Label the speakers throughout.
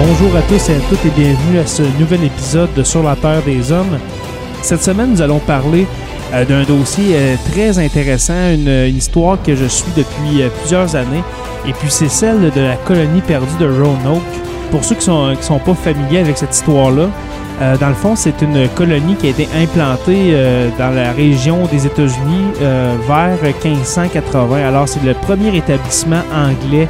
Speaker 1: Bonjour à tous et à toutes et bienvenue à ce nouvel épisode de Sur la Terre des Hommes. Cette semaine, nous allons parler euh, d'un dossier euh, très intéressant, une, histoire que je suis depuis euh, plusieurs années, et puis c'est celle de la colonie perdue de Roanoke. Pour ceux qui sont, qui sont pas familiers avec cette histoire-là, dans le fond, c'est une colonie qui a été implantée dans la région des États-Unis vers 1580. Alors, c'est le premier établissement anglais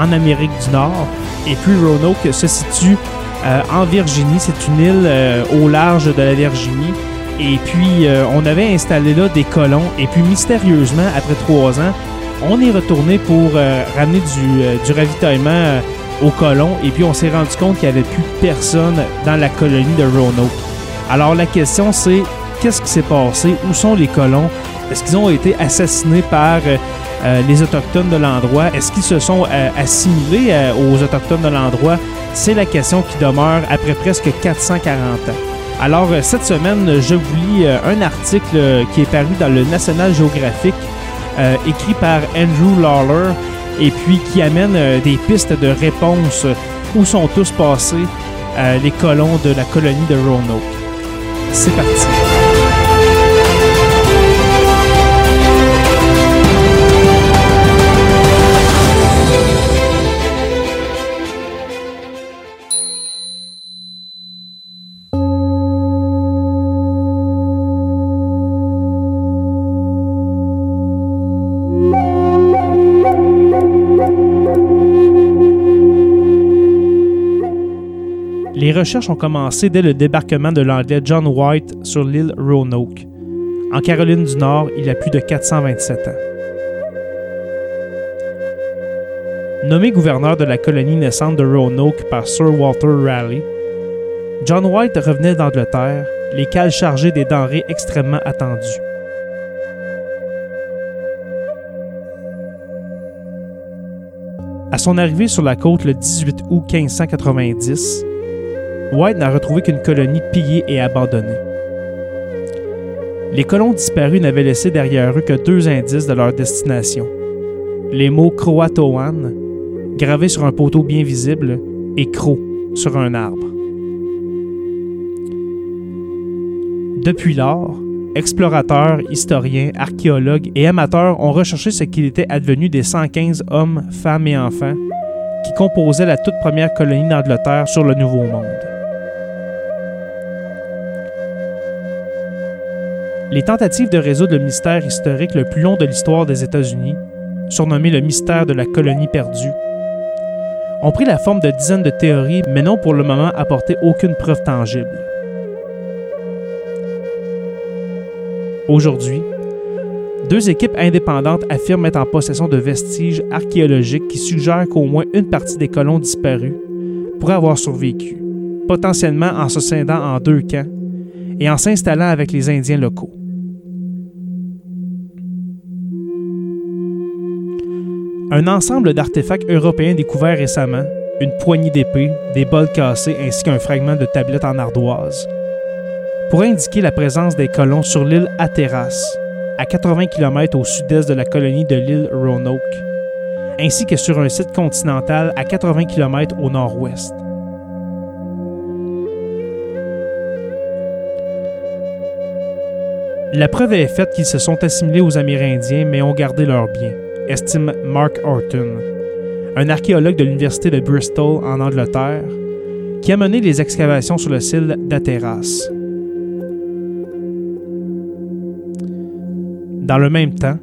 Speaker 1: en Amérique du Nord. Et puis, Roanoke se situe euh, en Virginie. C'est une île euh, au large de la Virginie. Et puis, euh, on avait installé là des colons. Et puis, mystérieusement, après trois ans, on est retourné pour euh, ramener du, euh, du ravitaillement euh, aux colons. Et puis, on s'est rendu compte qu'il n'y avait plus personne dans la colonie de Roanoke. Alors, la question, c'est qu'est-ce qui s'est passé? Où sont les colons? Est-ce qu'ils ont été assassinés par euh, euh, les Autochtones de l'endroit? Est-ce qu'ils se sont euh, assimilés aux Autochtones de l'endroit? C'est la question qui demeure après presque 440 ans. Alors, cette semaine, je vous lis un article qui est paru dans le National Geographic, écrit par Andrew Lawler, et puis qui amène des pistes de réponse. Où sont tous passés les colons de la colonie de Roanoke? C'est parti. Recherches ont commencé dès le débarquement de l'anglais John White sur l'île Roanoke. En Caroline du Nord, il a plus de 427 ans. Nommé gouverneur de la colonie naissante de Roanoke par Sir Walter Raleigh, John White revenait d'Angleterre, les cales chargées des denrées extrêmement attendues. À son arrivée sur la côte le 18 août 1590, White n'a retrouvé qu'une colonie pillée et abandonnée. Les colons disparus n'avaient laissé derrière eux que deux indices de leur destination. Les mots Croatoan, gravés sur un poteau bien visible, et Cro sur un arbre. Depuis lors, explorateurs, historiens, archéologues et amateurs ont recherché ce qu'il était advenu des 115 hommes, femmes et enfants qui composaient la toute première colonie d'Angleterre sur le Nouveau Monde. Les tentatives de résoudre le mystère historique le plus long de l'histoire des États-Unis, surnommé le mystère de la colonie perdue, ont pris la forme de dizaines de théories, mais n'ont pour le moment apporté aucune preuve tangible. Aujourd'hui, deux équipes indépendantes affirment être en possession de vestiges archéologiques qui suggèrent qu'au moins une partie des colons disparus pourrait avoir survécu, potentiellement en se scindant en deux camps et en s'installant avec les Indiens locaux. Un ensemble d'artefacts européens découverts récemment, une poignée d'épées, des bols cassés ainsi qu'un fragment de tablette en ardoise, pourrait indiquer la présence des colons sur l'île Hatteras, à 80 km au sud-est de la colonie de l'île Roanoke, ainsi que sur un site continental à 80 km au nord-ouest. La preuve est faite qu'ils se sont assimilés aux Amérindiens mais ont gardé leurs biens, estime Mark Horton, un archéologue de l'Université de Bristol en Angleterre, qui a mené les excavations sur le site d'Ateras. Dans le même temps,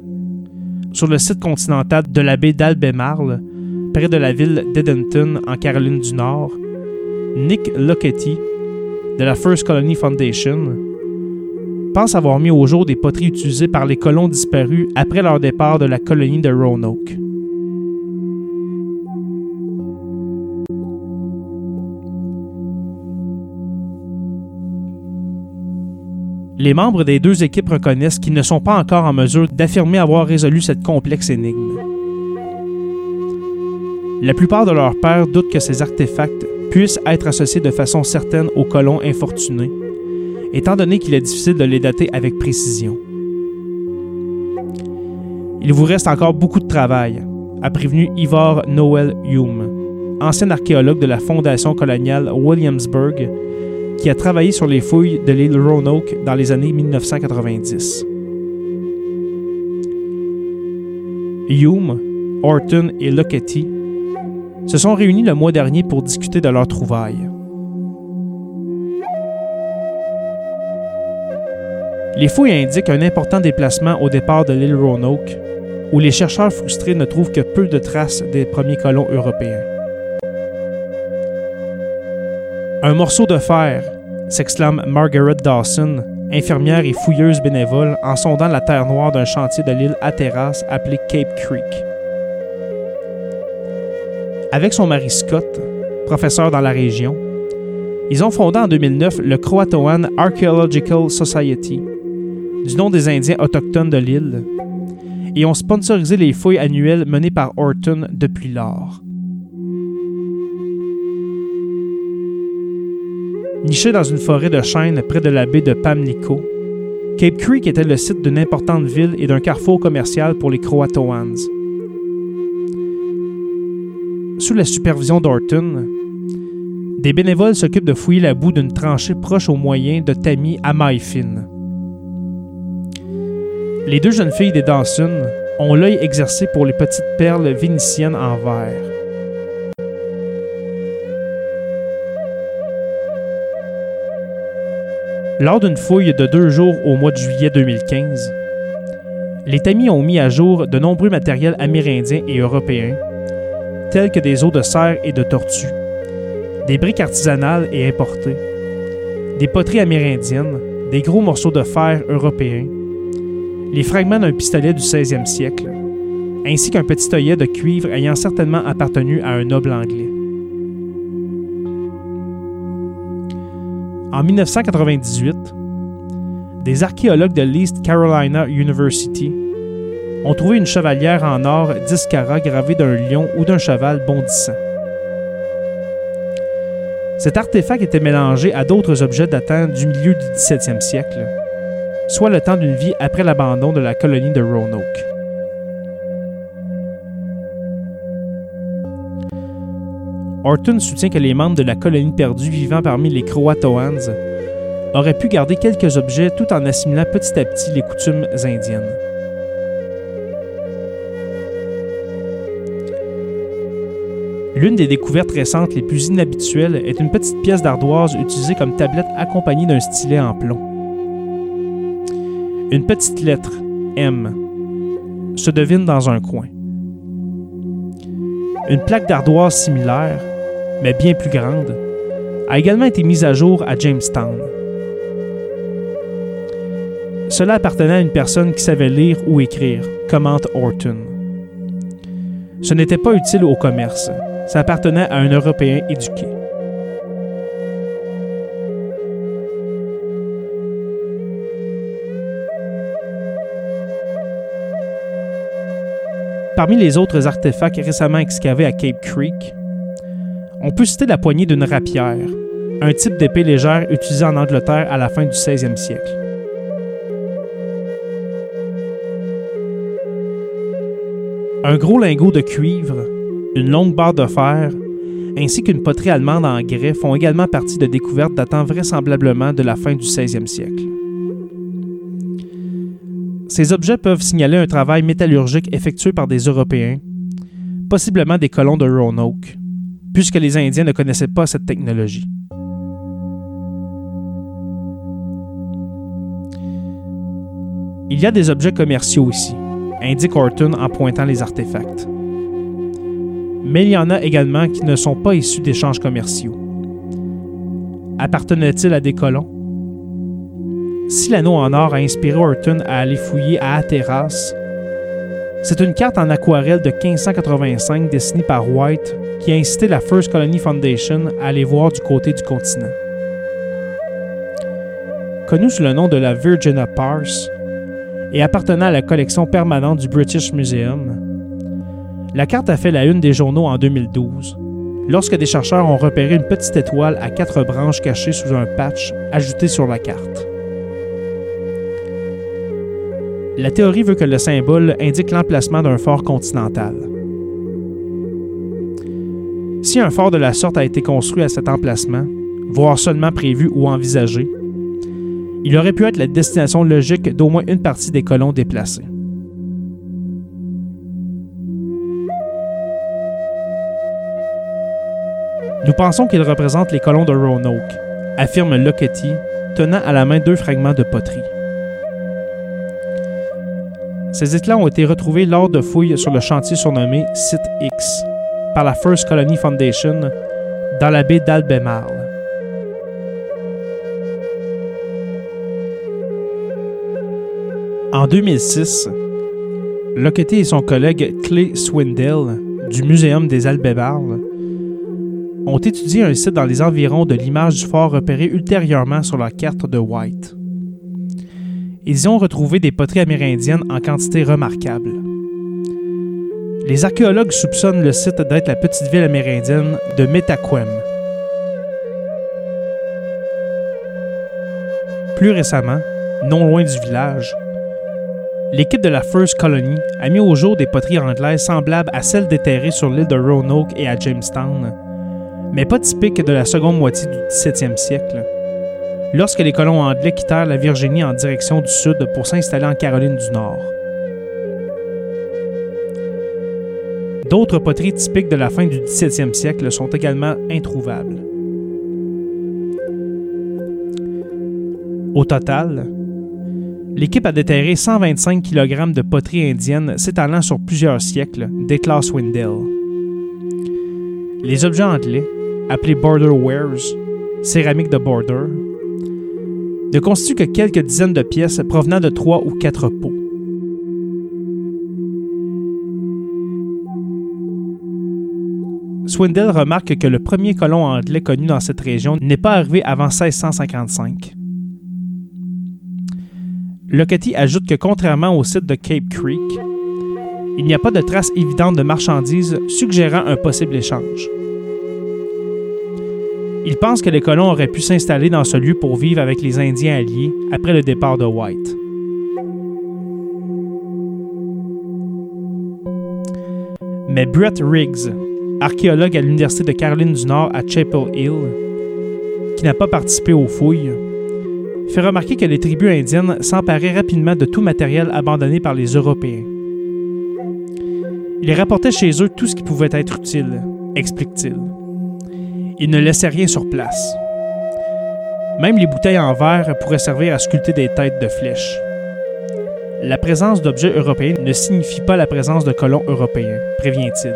Speaker 1: sur le site continental de la baie d'Albemarle, près de la ville d'Edenton en Caroline du Nord, Nick Lockety de la First Colony Foundation pense avoir mis au jour des poteries utilisées par les colons disparus après leur départ de la colonie de Roanoke. Les membres des deux équipes reconnaissent qu'ils ne sont pas encore en mesure d'affirmer avoir résolu cette complexe énigme. La plupart de leurs pairs doutent que ces artefacts puissent être associés de façon certaine aux colons infortunés, étant donné qu'il est difficile de les dater avec précision. Il vous reste encore beaucoup de travail, a prévenu Ivor Noel Hume, ancien archéologue de la Fondation coloniale Williamsburg qui a travaillé sur les fouilles de l'île Roanoke dans les années 1990. Hume, Orton et Lockety se sont réunis le mois dernier pour discuter de leurs trouvailles. Les fouilles indiquent un important déplacement au départ de l'île Roanoke, où les chercheurs frustrés ne trouvent que peu de traces des premiers colons européens. Un morceau de fer, s'exclame Margaret Dawson, infirmière et fouilleuse bénévole, en sondant la terre noire d'un chantier de l'île Hatteras appelé Cape Creek. Avec son mari Scott, professeur dans la région, ils ont fondé en 2009 le Croatoan Archaeological Society, du nom des Indiens autochtones de l'île, et ont sponsorisé les fouilles annuelles menées par Horton depuis lors. Niché dans une forêt de chênes près de la baie de Pamlico, Cape Creek était le site d'une importante ville et d'un carrefour commercial pour les Croatoans. Sous la supervision d'Orton, des bénévoles s'occupent de fouiller la boue d'une tranchée proche au moyen de tamis à maille fine. Les deux jeunes filles des Dawson ont l'œil exercé pour les petites perles vénitiennes en verre. Lors d'une fouille de deux jours au mois de juillet 2015, les tamis ont mis à jour de nombreux matériels amérindiens et européens, tels que des os de cerf et de tortues, des briques artisanales et importées, des poteries amérindiennes, des gros morceaux de fer européens, les fragments d'un pistolet du 16e siècle, ainsi qu'un petit œillet de cuivre ayant certainement appartenu à un noble anglais. En 1998, des archéologues de l'East Carolina University ont trouvé une chevalière en or 10 carats gravée d'un lion ou d'un cheval bondissant. Cet artefact était mélangé à d'autres objets datant du milieu du 17e siècle, soit le temps d'une vie après l'abandon de la colonie de Roanoke. Horton soutient que les membres de la colonie perdue vivant parmi les Croatoans auraient pu garder quelques objets tout en assimilant petit à petit les coutumes indiennes. L'une des découvertes récentes les plus inhabituelles est une petite pièce d'ardoise utilisée comme tablette accompagnée d'un stylet en plomb. Une petite lettre, M, se devine dans un coin. Une plaque d'ardoise similaire, mais bien plus grande, a également été mise à jour à Jamestown. Cela appartenait à une personne qui savait lire ou écrire, commente Horton. Ce n'était pas utile au commerce, ça appartenait à un Européen éduqué. Parmi les autres artefacts récemment excavés à Cape Creek, on peut citer la poignée d'une rapière, un type d'épée légère utilisé en Angleterre à la fin du 16e siècle. Un gros lingot de cuivre, une longue barre de fer, ainsi qu'une poterie allemande en grès font également partie de découvertes datant vraisemblablement de la fin du 16e siècle. Ces objets peuvent signaler un travail métallurgique effectué par des Européens, possiblement des colons de Roanoke, puisque les Indiens ne connaissaient pas cette technologie. Il y a des objets commerciaux aussi, indique Horton en pointant les artefacts. Mais il y en a également qui ne sont pas issus d'échanges commerciaux. Appartenaient-ils à des colons? Si l'anneau en or a inspiré Horton à aller fouiller à Hatteras, c'est une carte en aquarelle de 1585 dessinée par White qui a incité la First Colony Foundation à aller voir du côté du continent. Connue sous le nom de la Virginia Parse, et appartenant à la collection permanente du British Museum. La carte a fait la une des journaux en 2012, lorsque des chercheurs ont repéré une petite étoile à quatre branches cachée sous un patch ajouté sur la carte. La théorie veut que le symbole indique l'emplacement d'un fort continental. Si un fort de la sorte a été construit à cet emplacement, voire seulement prévu ou envisagé, il aurait pu être la destination logique d'au moins une partie des colons déplacés. Nous pensons qu'il représente les colons de Roanoke, affirme Lockety, tenant à la main deux fragments de poterie. Ces éclats ont été retrouvés lors de fouilles sur le chantier surnommé Site X par la First Colony Foundation dans la baie d'Albemarle. En 2006, Lockety et son collègue Clay Swindell du Muséum des Albemarles ont étudié un site dans les environs de l'image du fort repéré ultérieurement sur la carte de White. Ils y ont retrouvé des poteries amérindiennes en quantité remarquable. Les archéologues soupçonnent le site d'être la petite ville amérindienne de Metaquem. Plus récemment, non loin du village, l'équipe de la First Colony a mis au jour des poteries anglaises semblables à celles déterrées sur l'île de Roanoke et à Jamestown, mais pas typiques de la seconde moitié du 17e siècle, lorsque les colons anglais quittèrent la Virginie en direction du sud pour s'installer en Caroline du Nord. D'autres poteries typiques de la fin du 17e siècle sont également introuvables. Au total, L'équipe a déterré 125 kg de poterie indienne s'étalant sur plusieurs siècles, déclare Swindell. Les objets anglais, appelés border wares, céramique de border, ne constituent que quelques dizaines de pièces provenant de trois ou quatre pots. Swindell remarque que le premier colon anglais connu dans cette région n'est pas arrivé avant 1655. Lockety ajoute que contrairement au site de Cape Creek, il n'y a pas de traces évidentes de marchandises suggérant un possible échange. Il pense que les colons auraient pu s'installer dans ce lieu pour vivre avec les Indiens alliés après le départ de White. Mais Brett Riggs, archéologue à l'Université de Caroline du Nord à Chapel Hill, qui n'a pas participé aux fouilles, fait remarquer que les tribus indiennes s'emparaient rapidement de tout matériel abandonné par les Européens. Ils rapportaient chez eux tout ce qui pouvait être utile, explique-t-il. Ils ne laissaient rien sur place. Même les bouteilles en verre pourraient servir à sculpter des têtes de flèches. La présence d'objets européens ne signifie pas la présence de colons européens, prévient-il.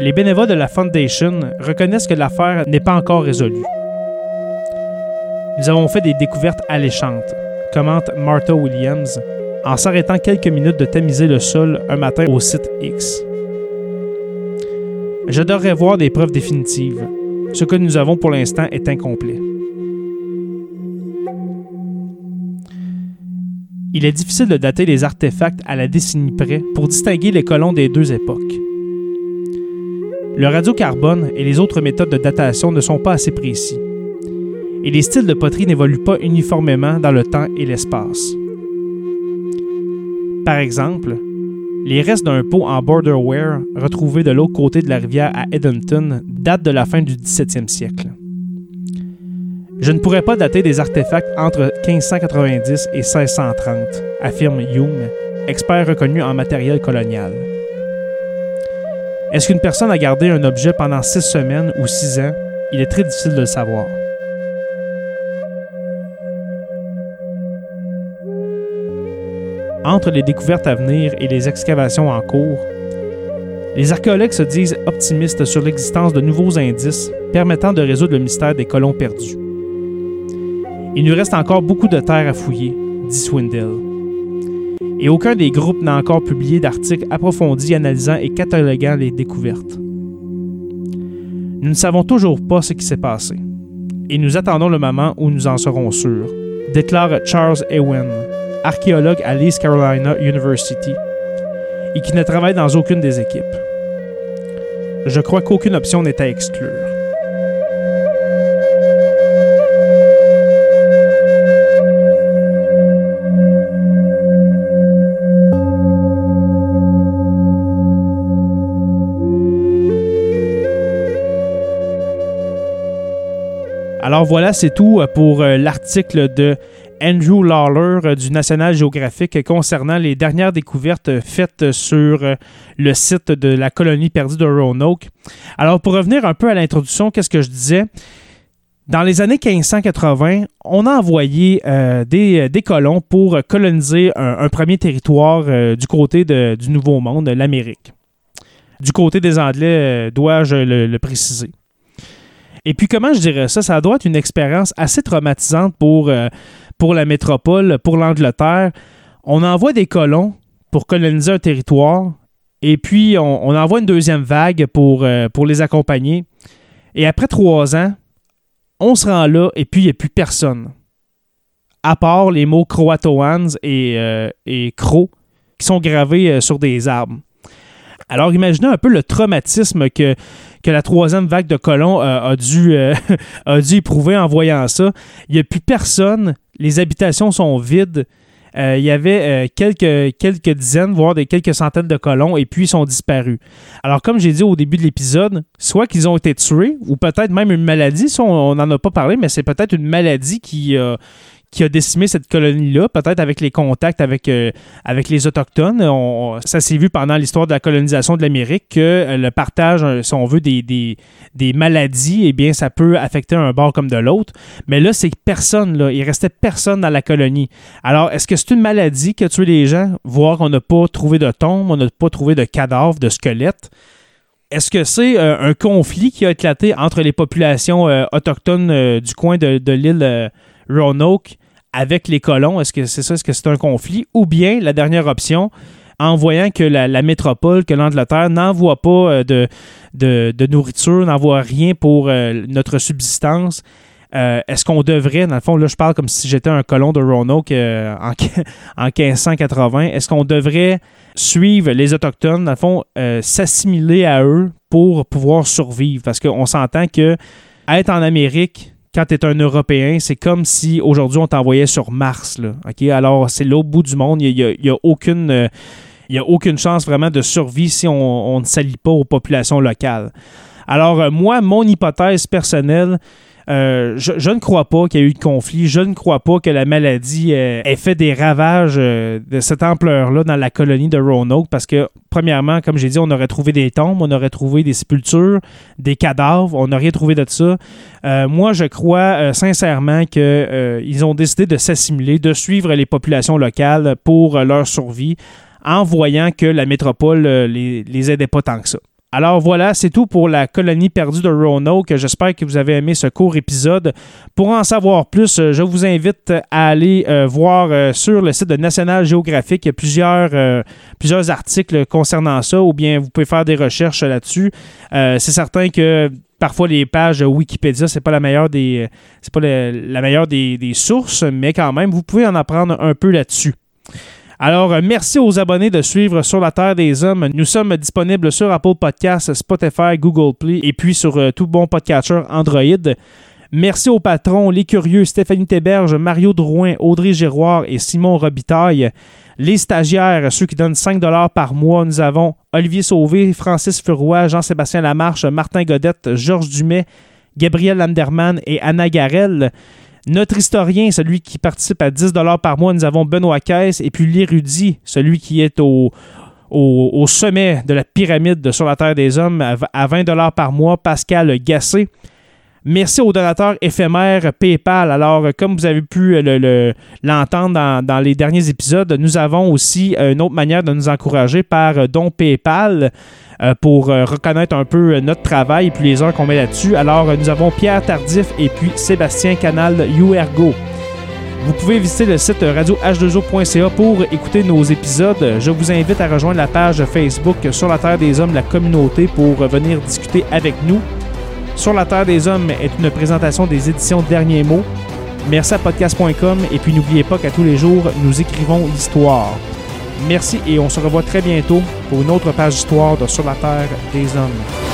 Speaker 1: Les bénévoles de la Foundation reconnaissent que l'affaire n'est pas encore résolue. Nous avons fait des découvertes alléchantes, commente Martha Williams, en s'arrêtant quelques minutes de tamiser le sol un matin au site X. J'adorerais voir des preuves définitives. Ce que nous avons pour l'instant est incomplet. Il est difficile de dater les artefacts à la décennie près pour distinguer les colons des deux époques. le radiocarbone et les autres méthodes de datation ne sont pas assez précis. Et les styles de poterie n'évoluent pas uniformément dans le temps et l'espace. Par exemple, les restes d'un pot en borderware retrouvé de l'autre côté de la rivière à Edenton datent de la fin du 17e siècle. Je ne pourrais pas dater des artefacts entre 1590 et 1630, affirme Hume, expert reconnu en matériel colonial. Est-ce qu'une personne a gardé un objet pendant six semaines ou six ans? Il est très difficile de le savoir. Entre les découvertes à venir et les excavations en cours, les archéologues se disent optimistes sur l'existence de nouveaux indices permettant de résoudre le mystère des colons perdus. Il nous reste encore beaucoup de terre à fouiller, dit Swindell et aucun des groupes n'a encore publié d'articles approfondis analysant et cataloguant les découvertes. Nous ne savons toujours pas ce qui s'est passé, et nous attendons le moment où nous en serons sûrs, déclare Charles Ewen, archéologue à l'East Carolina University, et qui ne travaille dans aucune des équipes. Je crois qu'aucune option n'est à exclure. Alors voilà, c'est tout pour euh, l'article de Andrew Lawler euh, du National Geographic concernant les dernières découvertes faites sur le site de la colonie perdue de Roanoke. Alors pour revenir un peu à l'introduction, qu'est-ce que je disais? Dans les années 1580, on a envoyé des, colons pour coloniser un, premier territoire du côté du Nouveau Monde, l'Amérique. Du côté des Anglais, dois-je le préciser. Et puis, comment je dirais ça? Ça doit être une expérience assez traumatisante pour, euh, pour la métropole, pour l'Angleterre. On envoie des colons pour coloniser un territoire, et puis on, envoie une deuxième vague pour, euh, pour les accompagner. Et après trois ans, on se rend là, et puis il n'y a plus personne. À part les mots Croatoans et, euh, et Cro qui sont gravés sur des arbres. Alors imaginez un peu le traumatisme que, que la troisième vague de colons euh, a, dû, euh, a dû éprouver en voyant ça. Il n'y a plus personne, les habitations sont vides. Euh, il y avait quelques, quelques dizaines, voire des quelques centaines de colons, et puis ils sont disparus. Alors, comme j'ai dit au début de l'épisode, soit qu'ils ont été tués, ou peut-être même une maladie, on n'en a pas parlé, mais c'est peut-être une maladie qui, qui a décimé cette colonie-là, peut-être avec les contacts avec, euh, avec les Autochtones. ça s'est vu pendant l'histoire de la colonisation de l'Amérique que euh, le partage, euh, si on veut, des, des, maladies, eh bien, ça peut affecter un bord comme de l'autre. Mais là, c'est personne, là. Il restait personne dans la colonie. Alors, est-ce que c'est une maladie qui a tué les gens? Voir qu'on n'a pas trouvé de tombe, on n'a pas trouvé de cadavres, de squelettes. Est-ce que c'est un conflit qui a éclaté entre les populations autochtones du coin de, de l'île Roanoke avec les colons? Est-ce que c'est ça? Est-ce que c'est un conflit? Ou bien, la dernière option, en voyant que la, métropole, que l'Angleterre n'envoie pas euh, de, nourriture, n'envoie rien pour euh, notre subsistance, euh, est-ce qu'on devrait, dans le fond, là je parle comme si j'étais un colon de Roanoke en, en 1580, est-ce qu'on devrait suivre les Autochtones, dans le fond, s'assimiler à eux pour pouvoir survivre? Parce qu'on s'entend que être en Amérique, quand tu es un Européen, c'est comme si aujourd'hui on t'envoyait sur Mars. Là, Alors, c'est l'autre bout du monde. Il n'y a, aucune. Euh, a aucune chance vraiment de survie si on, ne s'allie pas aux populations locales. Alors, euh, moi, mon hypothèse personnelle, euh, je, ne crois pas qu'il y ait eu de conflit. Je ne crois pas que la maladie euh, ait fait des ravages euh, de cette ampleur-là dans la colonie de Roanoke parce que, premièrement, comme j'ai dit, on aurait trouvé des tombes, on aurait trouvé des sépultures, des cadavres, on n'a rien trouvé de ça. moi, je crois sincèrement qu'ils ont décidé de s'assimiler, de suivre les populations locales pour leur survie en voyant que la métropole les aidait pas tant que ça. Alors voilà, c'est tout pour la colonie perdue de Roanoke. J'espère que vous avez aimé ce court épisode. Pour en savoir plus, euh, je vous invite à aller euh, voir euh, sur le site de National Geographic. Plusieurs, articles concernant ça, ou bien vous pouvez faire des recherches là-dessus. c'est certain que parfois les pages Wikipédia, c'est pas la meilleure des pas la meilleure des sources, mais quand même, vous pouvez en apprendre un peu là-dessus. Alors, euh, merci aux abonnés de suivre Sur la Terre des Hommes. Nous sommes disponibles sur Apple Podcasts, Spotify, Google Play et puis sur euh, tout bon podcatcher Android. Merci aux patrons, les curieux, Stéphanie Théberge, Mario Drouin, Audrey Giroir et Simon Robitaille. Les stagiaires, ceux qui donnent 5 par mois, nous avons Olivier Sauvé, Francis Furoy, Jean-Sébastien Lamarche, Martin Godette, Georges Dumais, Gabriel Landerman et Anna Garel. Notre historien, celui qui participe à 10 par mois, nous avons Benoît Caisse. Et puis l'érudit, celui qui est au, sommet de la pyramide de Sur la Terre des Hommes, à 20 par mois, Pascal Gassé. Merci aux donateurs éphémères PayPal. Alors, comme vous avez pu l'entendre dans, les derniers épisodes, nous avons aussi une autre manière de nous encourager par don PayPal. Euh, pour euh, reconnaître un peu euh, notre travail et puis les heures qu'on met là-dessus. Alors, nous avons Pierre Tardif et puis Sébastien Canal URGO. Vous pouvez visiter le site radio-h2o.ca pour écouter nos épisodes. Je vous invite à rejoindre la page Facebook Sur la Terre des Hommes, la communauté, pour venir discuter avec nous. Sur la Terre des Hommes est une présentation des éditions Derniers mots. Merci à podcast.com et puis n'oubliez pas qu'à tous les jours, nous écrivons l'histoire. Merci et on se revoit très bientôt pour une autre page d'histoire de Sur la Terre des Hommes.